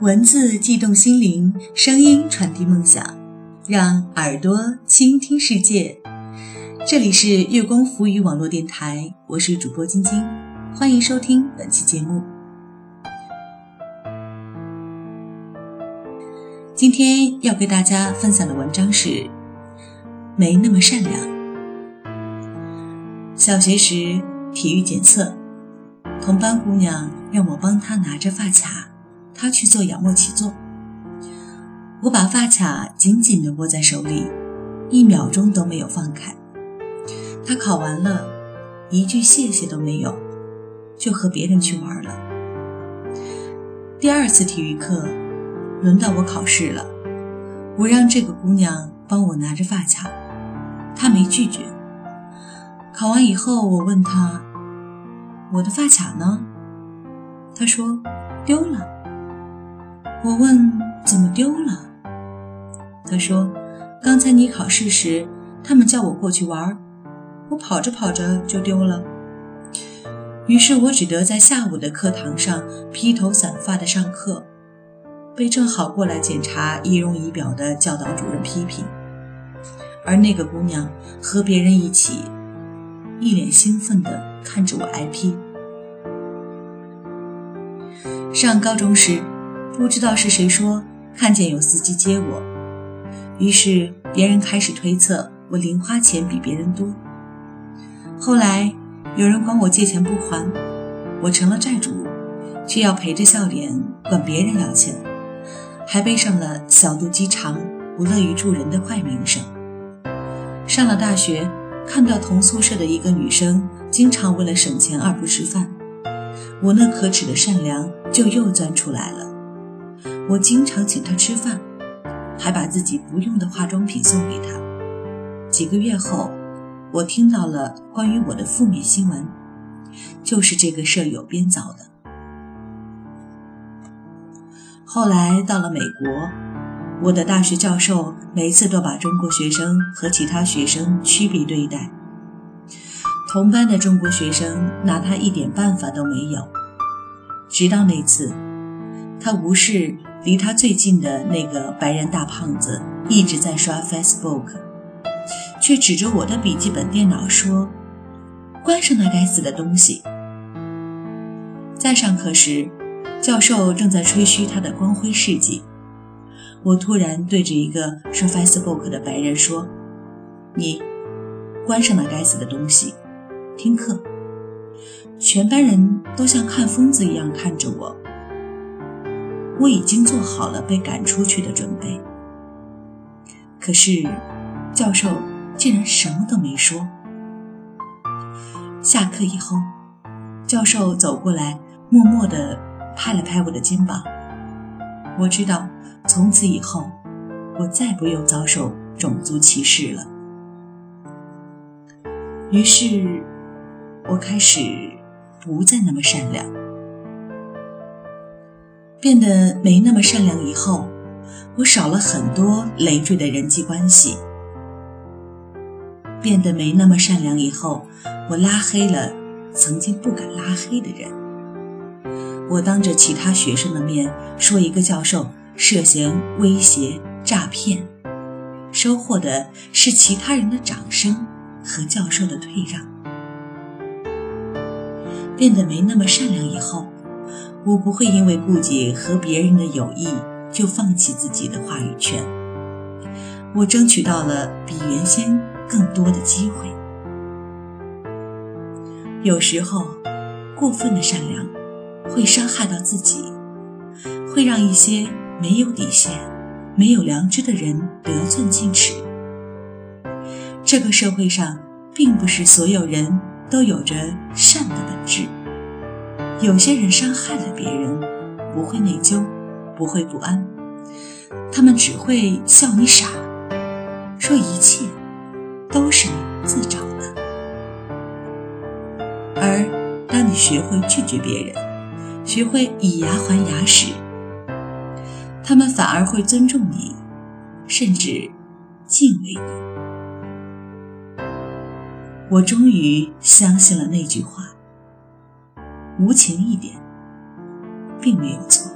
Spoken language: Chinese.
文字悸动心灵，声音传递梦想，让耳朵倾听世界。这里是月光浮语网络电台，我是主播晶晶，欢迎收听本期节目。今天要给大家分享的文章是《没那么善良》。小学时体育检测，同班姑娘让我帮她拿着发卡。他去做仰卧起坐，我把发卡紧紧地握在手里，一秒钟都没有放开。他考完了，一句谢谢都没有，就和别人去玩了。第二次体育课，轮到我考试了，我让这个姑娘帮我拿着发卡，她没拒绝。考完以后，我问她：“我的发卡呢？”她说：“丢了。”我问怎么丢了，他说：“刚才你考试时，他们叫我过去玩，我跑着跑着就丢了。于是我只得在下午的课堂上披头散发的上课，被正好过来检查仪容仪表的教导主任批评。而那个姑娘和别人一起，一脸兴奋地看着我挨批。上高中时。”不知道是谁说看见有司机接我，于是别人开始推测我零花钱比别人多。后来有人管我借钱不还，我成了债主，却要陪着笑脸管别人要钱，还背上了小肚鸡肠、不乐于助人的坏名声。上了大学，看到同宿舍的一个女生经常为了省钱而不吃饭，我那可耻的善良就又钻出来了。我经常请他吃饭，还把自己不用的化妆品送给他。几个月后，我听到了关于我的负面新闻，就是这个舍友编造的。后来到了美国，我的大学教授每次都把中国学生和其他学生区别对待，同班的中国学生拿他一点办法都没有。直到那次，他无视。离他最近的那个白人大胖子一直在刷 Facebook，却指着我的笔记本电脑说：“关上那该死的东西！”在上课时，教授正在吹嘘他的光辉事迹，我突然对着一个刷 Facebook 的白人说：“你关上那该死的东西，听课。”全班人都像看疯子一样看着我。我已经做好了被赶出去的准备，可是教授竟然什么都没说。下课以后，教授走过来，默默地拍了拍我的肩膀。我知道，从此以后，我再不用遭受种族歧视了。于是，我开始不再那么善良。变得没那么善良以后，我少了很多累赘的人际关系。变得没那么善良以后，我拉黑了曾经不敢拉黑的人。我当着其他学生的面说一个教授涉嫌威胁诈骗，收获的是其他人的掌声和教授的退让。变得没那么善良以后。我不会因为顾及和别人的友谊就放弃自己的话语权。我争取到了比原先更多的机会。有时候，过分的善良会伤害到自己，会让一些没有底线、没有良知的人得寸进尺。这个社会上，并不是所有人都有着善的本质。有些人伤害了别人，不会内疚，不会不安，他们只会笑你傻，说一切都是你自找的。而当你学会拒绝别人，学会以牙还牙时，他们反而会尊重你，甚至敬畏你。我终于相信了那句话。无情一点，并没有错。